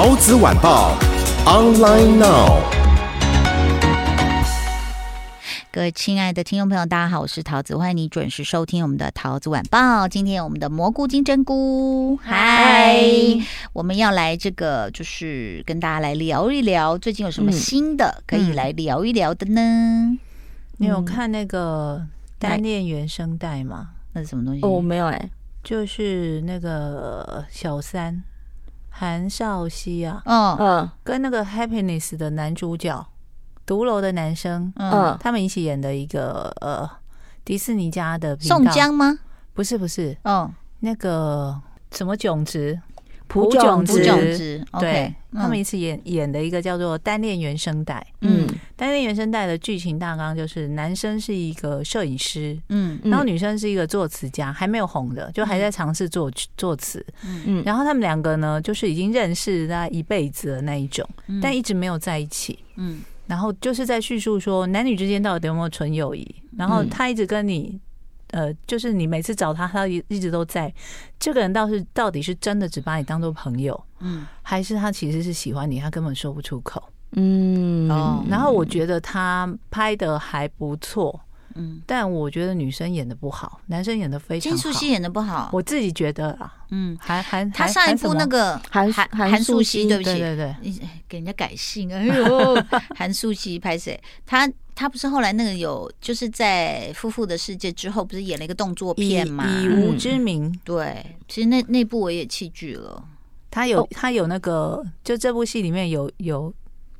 陶子晚报，online now。各位亲爱的听众朋友，大家好，我是陶子，欢迎你准时收听我们的陶子晚报。今天我们的蘑菇金针菇，嗨，我们要来这个，就是跟大家来聊一聊，最近有什么新的可以来聊一聊的呢？你有看那个单恋原声带吗？那是什么东西？哦，没有哎、就是那个小三。韩少熙啊，嗯。嗯，跟那个 Happiness 的男主角，独楼的男生，嗯，他们一起演的一个呃迪士尼家的宋江吗？不是不是，嗯，那个什么囧植。朴炯植，对，他们一次演演的一个叫做《单恋原声带》。嗯，《单恋原声带》的剧情大纲就是男生是一个摄影师，嗯，然后女生是一个作词家，还没有红的，就还在尝试作作词。嗯，然后他们两个呢，就是已经认识大概一辈子的那一种，但一直没有在一起。嗯，然后就是在叙述说男女之间到底有没有纯友谊，然后他一直跟你。呃，就是你每次找他，他一一直都在。这个人倒是到底是真的只把你当做朋友，嗯，还是他其实是喜欢你，他根本说不出口，嗯。哦，然后我觉得他拍的还不错，嗯，但我觉得女生演的不好，男生演的非常好。金素汐演的不好，我自己觉得啊，嗯，韩韩他上一部那个韩韩韩素汐，对不起，对对对，给人家改姓，哎呦，韩素汐拍谁？他。他不是后来那个有，就是在《夫妇的世界》之后，不是演了一个动作片吗？以无之名。嗯、对，其实那那部我也弃剧了。他有他有那个，就这部戏里面有有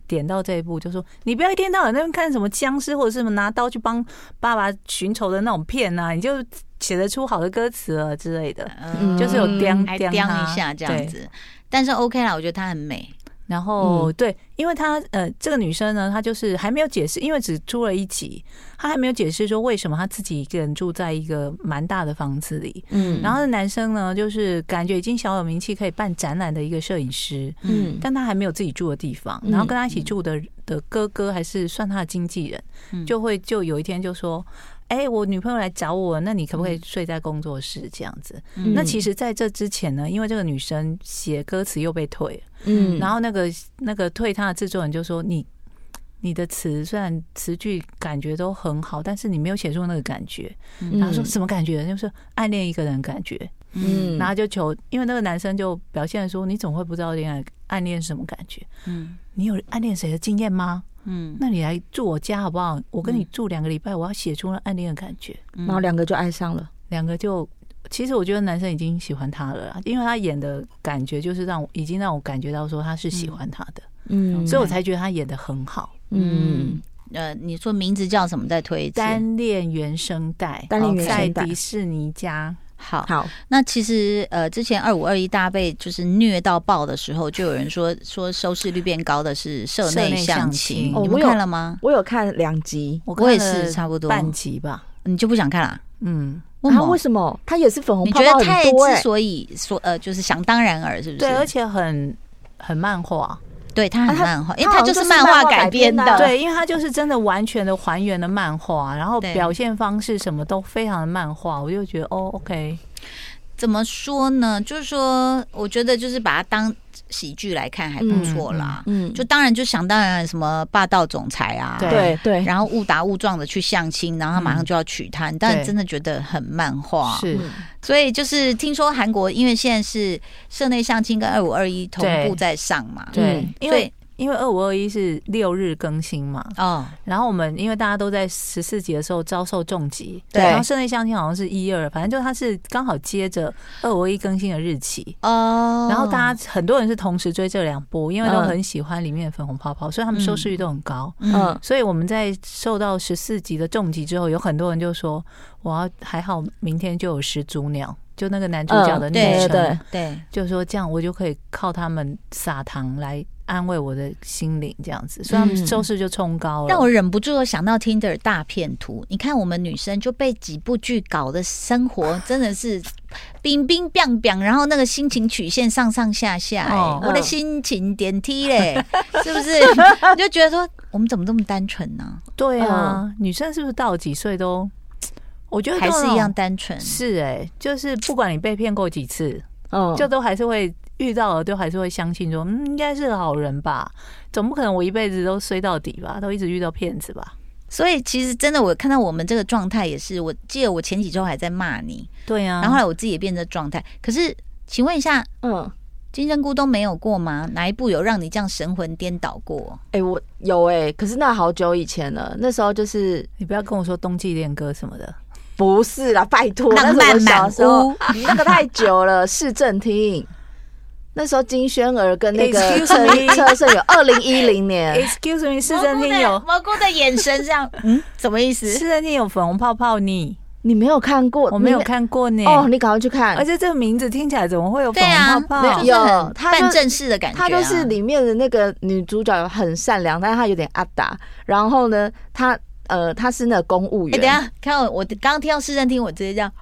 点到这一部，就说你不要一天到晚那边看什么僵尸或者是什么拿刀去帮爸爸寻仇的那种片啊，你就写得出好的歌词了之类的，嗯、就是有掂掂一下这样子。但是 OK 啦，我觉得她很美。然后对，因为她呃，这个女生呢，她就是还没有解释，因为只出了一集，她还没有解释说为什么她自己一个人住在一个蛮大的房子里。嗯，然后男生呢，就是感觉已经小有名气，可以办展览的一个摄影师。嗯，但他还没有自己住的地方。然后跟他一起住的的哥哥还是算他的经纪人，就会就有一天就说。哎，我女朋友来找我，那你可不可以睡在工作室这样子？嗯、那其实在这之前呢，因为这个女生写歌词又被退了，嗯，然后那个那个退她的制作人就说：“你你的词虽然词句感觉都很好，但是你没有写出那个感觉。嗯”然后说什么感觉？就是暗恋一个人感觉。嗯，然后就求，因为那个男生就表现说：“你总会不知道恋爱暗恋是什么感觉？嗯，你有暗恋谁的经验吗？”嗯，那你来住我家好不好？我跟你住两个礼拜，我要写出了暗恋的感觉，然后两个就爱上了，两个就其实我觉得男生已经喜欢他了，因为他演的感觉就是让我已经让我感觉到说他是喜欢他的，嗯，所以我才觉得他演的很好，嗯，呃，你说名字叫什么？再推一次，单恋原声带，单恋原声带，在迪士尼家。好，好，那其实呃，之前二五二一大家被就是虐到爆的时候，就有人说说收视率变高的是社内相亲，你们看了吗？我有看两集，我也是差不多半集吧。你就不想看了？嗯，他为什么？他也是粉红泡泡，你觉得太之所以说呃，就是想当然尔，是不是？对，而且很很漫画。对，他很漫画，因为他就是漫画改编的。对，因为他就是真的完全的还原了漫画，然后表现方式什么都非常的漫画，我就觉得哦，OK。怎么说呢？就是说，我觉得就是把它当喜剧来看还不错啦。嗯，就当然就想当然什么霸道总裁啊，对对，然后误打误撞的去相亲，然后他马上就要娶她，但真的觉得很漫画。是，所以就是听说韩国因为现在是社内相亲跟二五二一同步在上嘛，对，因为。因为二五二一是六日更新嘛，嗯，然后我们因为大家都在十四集的时候遭受重击，对，然后室内相亲好像是一二，反正就它是刚好接着二五二一更新的日期。哦，然后大家很多人是同时追这两部，因为都很喜欢里面的粉红泡泡，所以他们收视率都很高，嗯，所以我们在受到十四集的重击之后，有很多人就说我要还好，明天就有始祖鸟。就那个男主角的女生，对就是说这样我就可以靠他们撒糖来安慰我的心灵，这样子，所以他们收视就冲高了。让我忍不住想到 Tinder 大片图，你看我们女生就被几部剧搞的生活真的是冰冰冰冰，然后那个心情曲线上上下下、欸，哦我的心情电梯嘞，是不是？你 就觉得说我们怎么这么单纯呢？对啊，女生是不是到几岁都，我觉得还是一样单纯。是哎、欸，就是不管你被骗过几次，嗯，就都还是会。遇到了都还是会相信说，嗯，应该是个好人吧，总不可能我一辈子都衰到底吧，都一直遇到骗子吧。所以其实真的，我看到我们这个状态也是，我记得我前几周还在骂你，对呀、啊，然后后来我自己也变成状态。可是，请问一下，嗯，金针菇都没有过吗？哪一部有让你这样神魂颠倒过？哎、欸，我有哎、欸，可是那好久以前了，那时候就是你不要跟我说冬季恋歌什么的，不是啦，拜托，浪漫满屋，那个太久了，市政厅。那时候金宣儿跟那个车车胜有，二零一零年。Excuse me，市政厅有蘑菇的眼神这样，嗯，什么意思？市政厅有粉红泡泡你你没有看过？我没有看过呢。哦，你赶快去看。而且这个名字听起来怎么会有粉红泡泡？有，它办正式的感觉。它就是里面的那个女主角很善良，但是她有点阿达。然后呢，她呃，他是那个公务员。哎，等下，看我，我刚刚听到市政厅，我直接这样。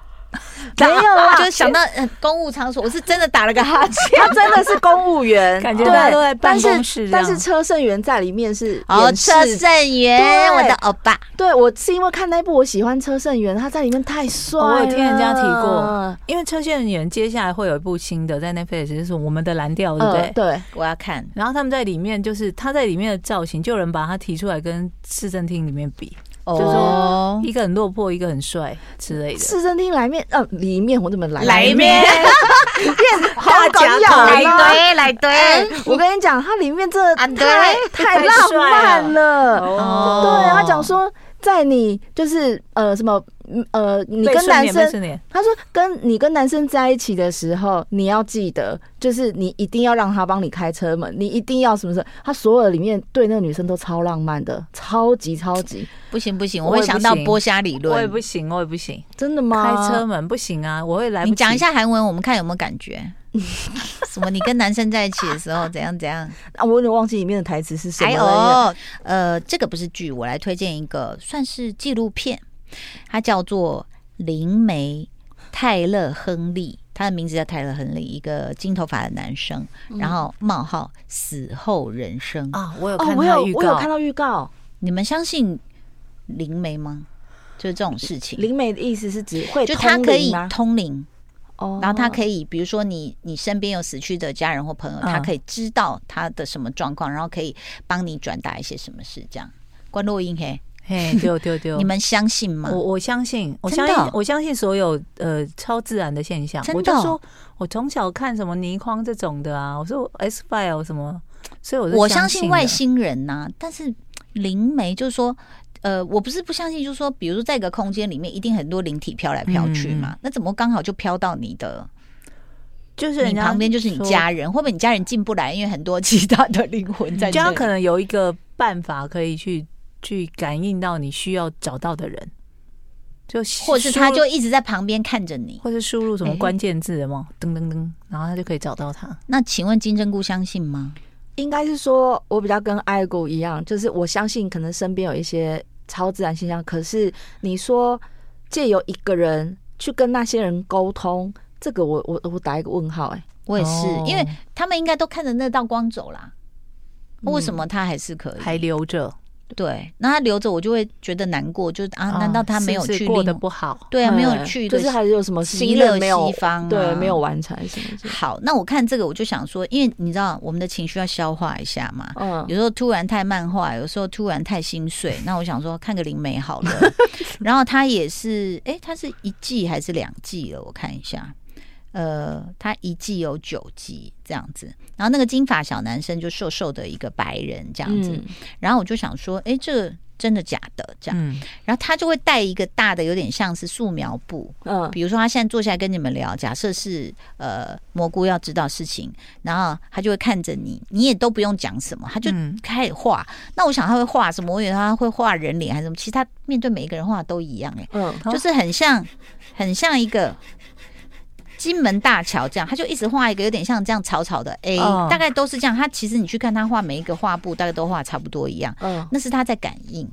没有啊，就是想到公务场所，我是真的打了个哈欠。他真的是公务员，感觉大家都在办公室。但是车胜元在里面是哦，车胜元，我的欧巴。对，我是因为看那部，我喜欢车胜元，他在里面太帅了。我有听人家提过，因为车胜元接下来会有一部新的在 Netflix，就是我们的蓝调，对不对？对，我要看。然后他们在里面，就是他在里面的造型，就有人把他提出来跟市政厅里面比。就说一个很落魄，一个很帅之类的。市政厅来面，呃，里面我怎么来？来面，花甲来对来对。我跟你讲，它里面这太太浪漫了。对，他讲说，在你就是呃什么。呃，你跟男生，他说跟你跟男生在一起的时候，你要记得，就是你一定要让他帮你开车门，你一定要什么什么，他所有里面对那个女生都超浪漫的，超级超级。不行不行，我会想到剥虾理论，我也不行，我也不行，真的吗？开车门不行啊，我会来不及。你讲一下韩文，我们看有没有感觉。什么？你跟男生在一起的时候怎样怎样？啊，我有点忘记里面的台词是什么了。哦，呃，这个不是剧，我来推荐一个，算是纪录片。他叫做灵媒泰勒·亨利，他的名字叫泰勒·亨利，一个金头发的男生。然后冒号死后人生啊，我有看到预告，我有看到预告。你们相信灵媒吗？就是这种事情。灵媒的意思是指会就他可以通灵哦，然后他可以，比如说你你身边有死去的家人或朋友，他可以知道他的什么状况，然后可以帮你转达一些什么事，这样。关洛音嘿。嘿，丢丢丢！你们相信吗？我我相信，我相信，我相信所有呃超自然的现象。我就说，我从小看什么倪匡这种的啊，我说 X File 什么，所以我我相信外星人呐。但是灵媒就是说，呃，我不是不相信，就是说，比如说在一个空间里面，一定很多灵体飘来飘去嘛。那怎么刚好就飘到你的？就是你旁边就是你家人，会不会你家人进不来？因为很多其他的灵魂在。家可能有一个办法可以去。去感应到你需要找到的人，就或是他就一直在旁边看着你，或是输入什么关键字的吗？噔噔噔，然后他就可以找到他。那请问金针菇相信吗？应该是说，我比较跟爱狗一样，就是我相信可能身边有一些超自然现象。可是你说借由一个人去跟那些人沟通，这个我我我打一个问号。哎，我也是，因为他们应该都看着那道光走啦，为什么他还是可以还留着？对，那他留着我就会觉得难过，就是啊，难道他没有去过得不好？对啊，没有去，就是还是有什么西乐西方，对，没有完成什么。好，那我看这个我就想说，因为你知道我们的情绪要消化一下嘛，嗯，有时候突然太漫画，有时候突然太心碎，那我想说看个灵媒好了。然后他也是，哎，他是一季还是两季了？我看一下。呃，他一季有九集这样子，然后那个金发小男生就瘦瘦的一个白人这样子，嗯、然后我就想说，哎，这个真的假的？这样，嗯、然后他就会带一个大的，有点像是素描布，嗯，比如说他现在坐下来跟你们聊，假设是呃蘑菇要知道事情，然后他就会看着你，你也都不用讲什么，他就开始画。嗯、那我想他会画什么？我以为他会画人脸还是什么？其实他面对每一个人画都一样，哎，嗯，就是很像，很像一个。金门大桥这样，他就一直画一个有点像这样草草的 A，、哦、大概都是这样。他其实你去看他画每一个画布，大概都画差不多一样。嗯，那是他在感应。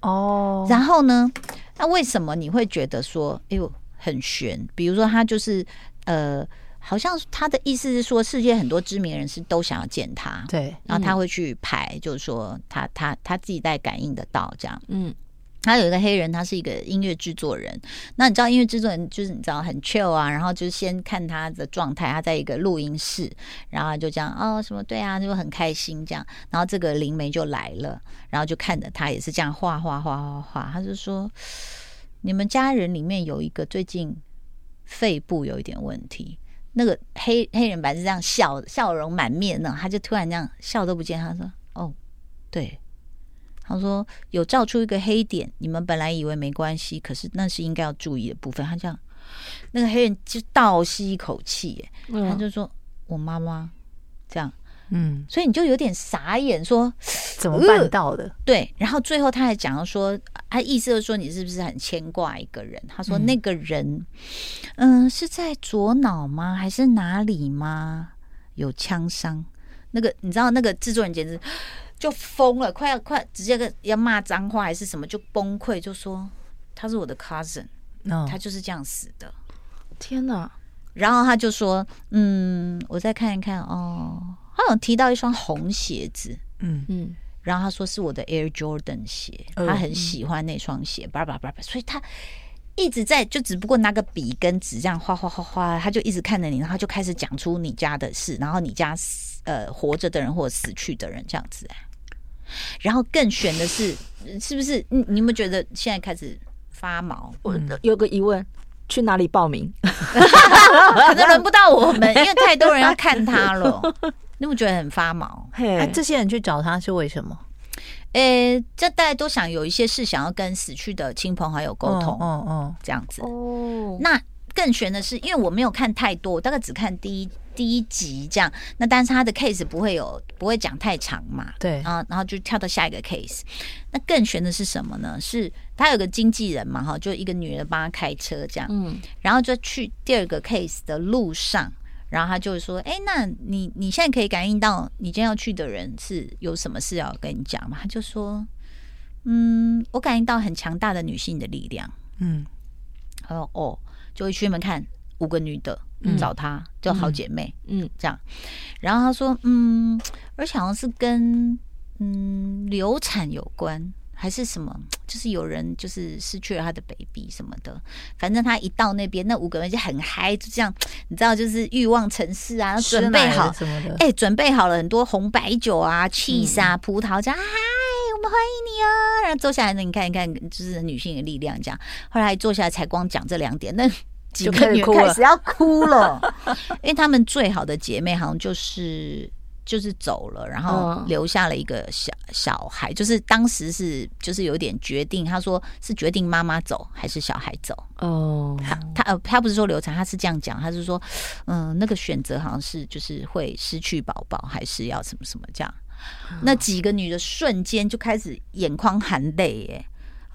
哦，然后呢，那为什么你会觉得说，哎呦很玄？比如说他就是呃，好像他的意思是说，世界很多知名人士都想要见他，对，然后他会去排，就是说他他他自己在感应得到这样，嗯。他有一个黑人，他是一个音乐制作人。那你知道音乐制作人就是你知道很 chill 啊，然后就先看他的状态，他在一个录音室，然后就这样哦什么对啊，就很开心这样。然后这个灵媒就来了，然后就看着他也是这样画画画画画。他就说，你们家人里面有一个最近肺部有一点问题。那个黑黑人白是这样笑笑容满面呢，他就突然这样笑都不见。他说哦对。他说有照出一个黑点，你们本来以为没关系，可是那是应该要注意的部分。他这样，那个黑人就倒吸一口气，他就说：“我妈妈这样。”嗯，所以你就有点傻眼，说怎么办到的？对，然后最后他还讲说，他意思就是说你是不是很牵挂一个人？他说那个人，嗯，是在左脑吗？还是哪里吗？有枪伤？那个你知道，那个制作人简直。就疯了，快要快直接跟要骂脏话还是什么，就崩溃，就说他是我的 cousin，他就是这样死的。天哪！然后他就说，嗯，我再看一看哦，他好像提到一双红鞋子，嗯嗯，然后他说是我的 Air Jordan 鞋，他很喜欢那双鞋，叭叭叭叭，所以他一直在就只不过拿个笔跟纸这样画画画画，他就一直看着你，然后就开始讲出你家的事，然后你家呃活着的人或者死去的人这样子哎。然后更悬的是，是不是你？你有没有觉得现在开始发毛？我有个疑问，去哪里报名？可能轮不到我们，因为太多人要看他了。你有没有觉得很发毛？哎，这些人去找他是为什么？呃，这大家都想有一些事想要跟死去的亲朋好友沟通，嗯嗯，这样子。哦，那更悬的是，因为我没有看太多，我大概只看第一。第一集这样，那但是他的 case 不会有不会讲太长嘛？对，然后然后就跳到下一个 case。那更悬的是什么呢？是他有个经纪人嘛，哈，就一个女人帮他开车这样，嗯，然后就去第二个 case 的路上，然后他就说：“哎，那你你现在可以感应到你今天要去的人是有什么事要跟你讲吗？”他就说：“嗯，我感应到很强大的女性的力量。”嗯，他说：“哦，就会去门看五个女的。”找他就好姐妹，嗯，嗯，这样，然后她说，嗯，而且好像是跟嗯流产有关，还是什么，就是有人就是失去了他的 baby 什么的，反正他一到那边，那五个人就很嗨，就这样，你知道，就是欲望城市啊，准备好什么的，哎，准备好了很多红白酒啊，cheese 啊，葡萄，这样，嗨，我们欢迎你啊，然后坐下来呢，你看一看，就是女性的力量，这样，后来坐下来才光讲这两点，那。几个女开始要哭了，因为他们最好的姐妹好像就是就是走了，然后留下了一个小小孩，就是当时是就是有点决定，他说是决定妈妈走还是小孩走哦。他他呃他不是说流产，他是这样讲，他是说嗯那个选择好像是就是会失去宝宝，还是要什么什么这样。那几个女的瞬间就开始眼眶含泪耶。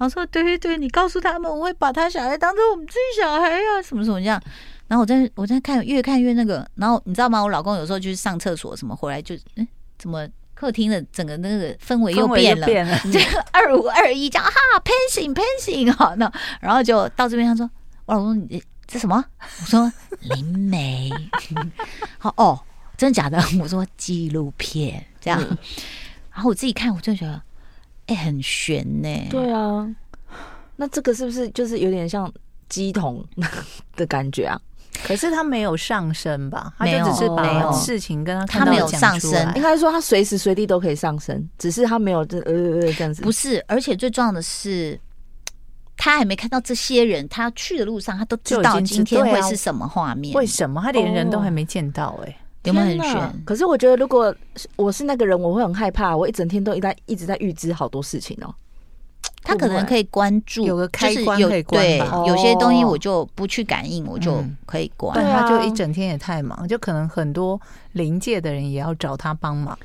我说对对对，你告诉他们，我会把他小孩当做我们自己小孩呀、啊，什么什么这样。然后我在我在看，越看越那个。然后你知道吗？我老公有时候就是上厕所什么，回来就嗯，怎么客厅的整个那个氛围又变了？变了 这个二五二一这样哈，pansing pansing 好，那然后就到这边，他说：“我老公，你这什么？”我说：“灵媒。” 好哦，真的假的？我说纪录片这样。嗯、然后我自己看，我就觉得。哎、欸，很悬呢、欸。对啊，那这个是不是就是有点像鸡同 的感觉啊？可是他没有上升吧？他就只是把事情跟他看到他没有上升，应该说他随时随地都可以上升，只是他没有这呃呃这样子。不是，而且最重要的是，他还没看到这些人，他去的路上他都知道今天会是什么画面、啊。为什么他连人都还没见到、欸？哎。有没有很悬？可是我觉得，如果我是那个人，我会很害怕。我一整天都一在一直在预知好多事情哦。他可能可以关注，有个开关可以关对，有些东西我就不去感应，我就可以关。但他就一整天也太忙，就可能很多灵界的人也要找他帮忙。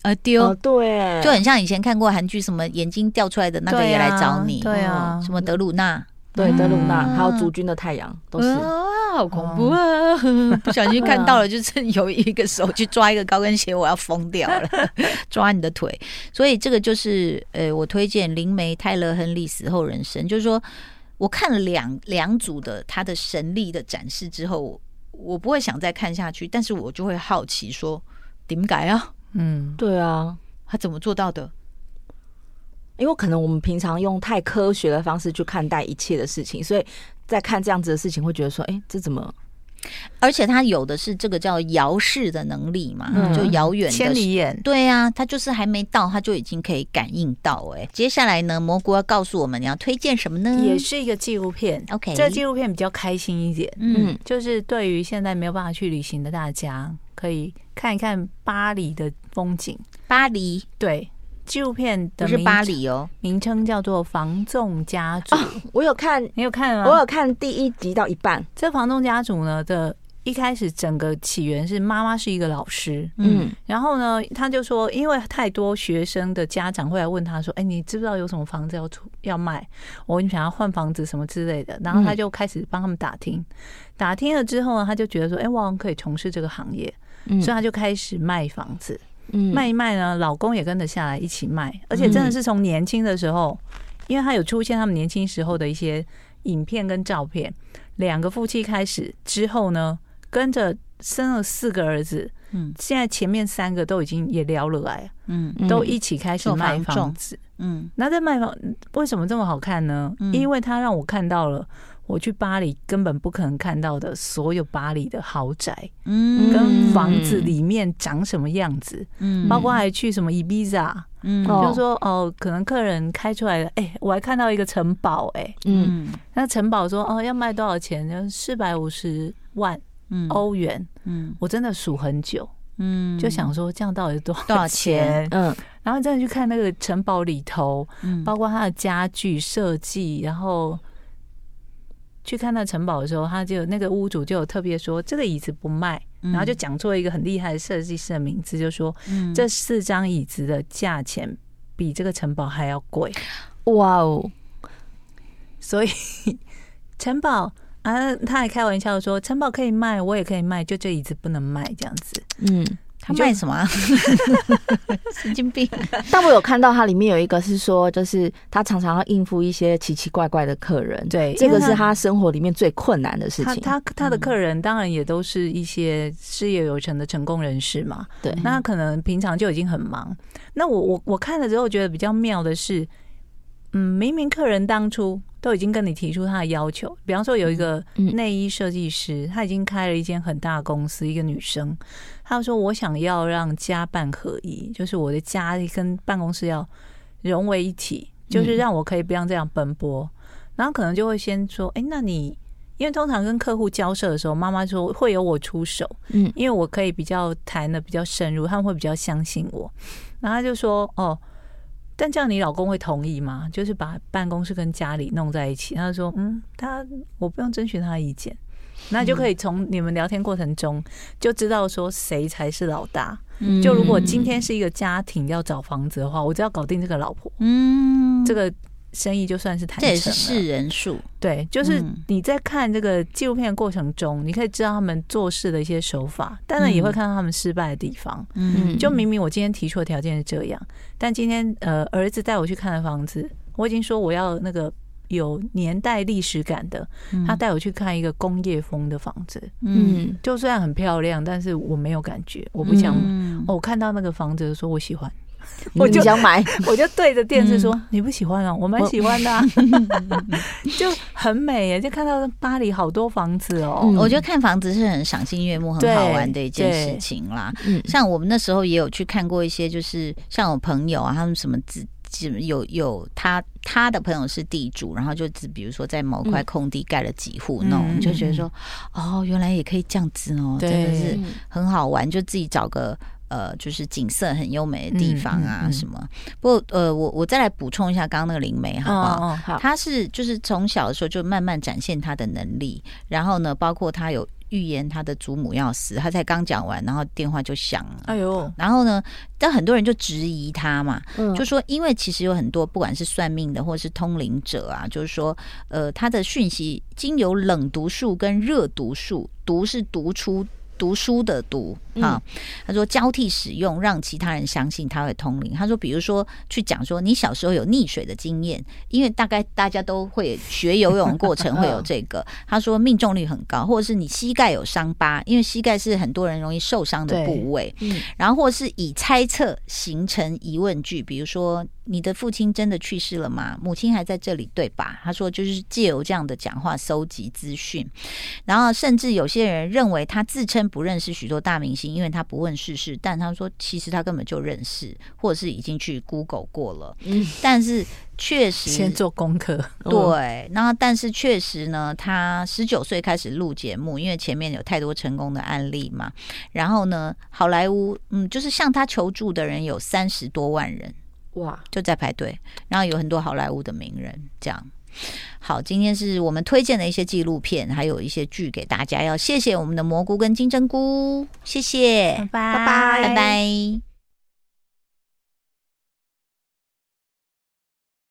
呃，丢对，就很像以前看过韩剧，什么眼睛掉出来的那个也来找你，对啊，什么德鲁纳，对德鲁纳，还有主君的太阳都是啊。好恐怖啊！不小心看到了，就是有一个手去抓一个高跟鞋，我要疯掉了，抓你的腿。所以这个就是呃，我推荐灵媒泰勒·亨利死后人生，就是说我看了两两组的他的神力的展示之后，我不会想再看下去，但是我就会好奇说，点解啊？嗯，对啊，他怎么做到的？因为可能我们平常用太科学的方式去看待一切的事情，所以在看这样子的事情，会觉得说，哎，这怎么？而且他有的是这个叫遥视的能力嘛，嗯、就遥远的千里眼。对啊，他就是还没到，他就已经可以感应到。哎，接下来呢，蘑菇要告诉我们，你要推荐什么呢？也是一个纪录片。OK，这个纪录片比较开心一点。嗯，就是对于现在没有办法去旅行的大家，可以看一看巴黎的风景。巴黎，对。纪录片的是巴黎哦，名称叫做《房仲家族》。我有看，你有看吗？我有看第一集到一半。这房仲家族呢的一开始，整个起源是妈妈是一个老师，嗯，然后呢，他就说，因为太多学生的家长会来问他说：“哎，你知不知道有什么房子要出要卖？我你想要换房子什么之类的。”然后他就开始帮他们打听，打听了之后呢，他就觉得说：“哎，我好像可以从事这个行业。”所以他就开始卖房子。卖一卖呢，老公也跟着下来一起卖，而且真的是从年轻的时候，因为他有出现他们年轻时候的一些影片跟照片，两个夫妻开始之后呢，跟着生了四个儿子，嗯，现在前面三个都已经也聊了来，嗯，都一起开始卖房。子，嗯，那在卖房为什么这么好看呢？因为他让我看到了。我去巴黎根本不可能看到的所有巴黎的豪宅，嗯，跟房子里面长什么样子，嗯，包括还去什么伊比萨，嗯，就是说哦，可能客人开出来的，哎，我还看到一个城堡，哎，嗯，那城堡说哦要卖多少钱？就四百五十万欧元，嗯，我真的数很久，嗯，就想说这样到底是多多少钱？嗯，然后再去看那个城堡里头，嗯，包括它的家具设计，然后。去看那城堡的时候，他就那个屋主就有特别说这个椅子不卖，然后就讲出了一个很厉害的设计师的名字，就说这四张椅子的价钱比这个城堡还要贵。哇哦！所以 城堡啊，他还开玩笑说城堡可以卖，我也可以卖，就这椅子不能卖这样子。嗯。他卖什么、啊？神经病！但我有看到他里面有一个是说，就是他常常要应付一些奇奇怪怪的客人。对，这个是他生活里面最困难的事情。他他，他的客人当然也都是一些事业有成的成功人士嘛。对，那可能平常就已经很忙。那我我我看了之后觉得比较妙的是，嗯，明明客人当初。都已经跟你提出他的要求，比方说有一个内衣设计师，他已经开了一间很大的公司，一个女生，她说我想要让家办合一，就是我的家跟办公室要融为一体，就是让我可以不要这样奔波。然后可能就会先说，哎，那你因为通常跟客户交涉的时候，妈妈说会由我出手，嗯，因为我可以比较谈的比较深入，他们会比较相信我。然后他就说，哦。但这样你老公会同意吗？就是把办公室跟家里弄在一起。他说：“嗯，他我不用征询他的意见，那就可以从你们聊天过程中就知道说谁才是老大。就如果今天是一个家庭要找房子的话，我就要搞定这个老婆，嗯，这个。”生意就算是谈成了，这也是识人数。对，就是你在看这个纪录片的过程中，你可以知道他们做事的一些手法，当然也会看到他们失败的地方。嗯，就明明我今天提出的条件是这样，但今天呃儿子带我去看的房子，我已经说我要那个有年代历史感的，他带我去看一个工业风的房子。嗯，就虽然很漂亮，但是我没有感觉，我不想。哦，我看到那个房子的时候，我喜欢。我就想买，我就对着电视说：“你不喜欢啊？我蛮喜欢的，啊，就很美耶！就看到巴黎好多房子哦。我觉得看房子是很赏心悦目，很好玩的一件事情啦。像我们那时候也有去看过一些，就是像我朋友啊，他们什么自有有他他的朋友是地主，然后就只比如说在某块空地盖了几户那种，就觉得说哦，原来也可以这样子哦，真的是很好玩，就自己找个。呃，就是景色很优美的地方啊，什么？不过呃，我我再来补充一下刚刚那个灵媒，好不好？好，他是就是从小的时候就慢慢展现他的能力，然后呢，包括他有预言他的祖母要死，他才刚讲完，然后电话就响了。哎呦，然后呢，但很多人就质疑他嘛，嗯就说因为其实有很多不管是算命的或是通灵者啊，就是说，呃，他的讯息经由冷读术跟热读术，读是读出。读书的读啊，他说交替使用，让其他人相信他会通灵。他说，比如说去讲说你小时候有溺水的经验，因为大概大家都会学游泳过程会有 这个。他说命中率很高，或者是你膝盖有伤疤，因为膝盖是很多人容易受伤的部位。然后或是以猜测形成疑问句，比如说你的父亲真的去世了吗？母亲还在这里对吧？他说就是借由这样的讲话搜集资讯，然后甚至有些人认为他自称。不认识许多大明星，因为他不问世事。但他说，其实他根本就认识，或者是已经去 Google 过了。嗯，但是确实先做功课。对，那但是确实呢，他十九岁开始录节目，因为前面有太多成功的案例嘛。然后呢，好莱坞，嗯，就是向他求助的人有三十多万人，哇，就在排队。然后有很多好莱坞的名人，这样。好，今天是我们推荐的一些纪录片，还有一些剧给大家。要谢谢我们的蘑菇跟金针菇，谢谢，拜拜，拜拜。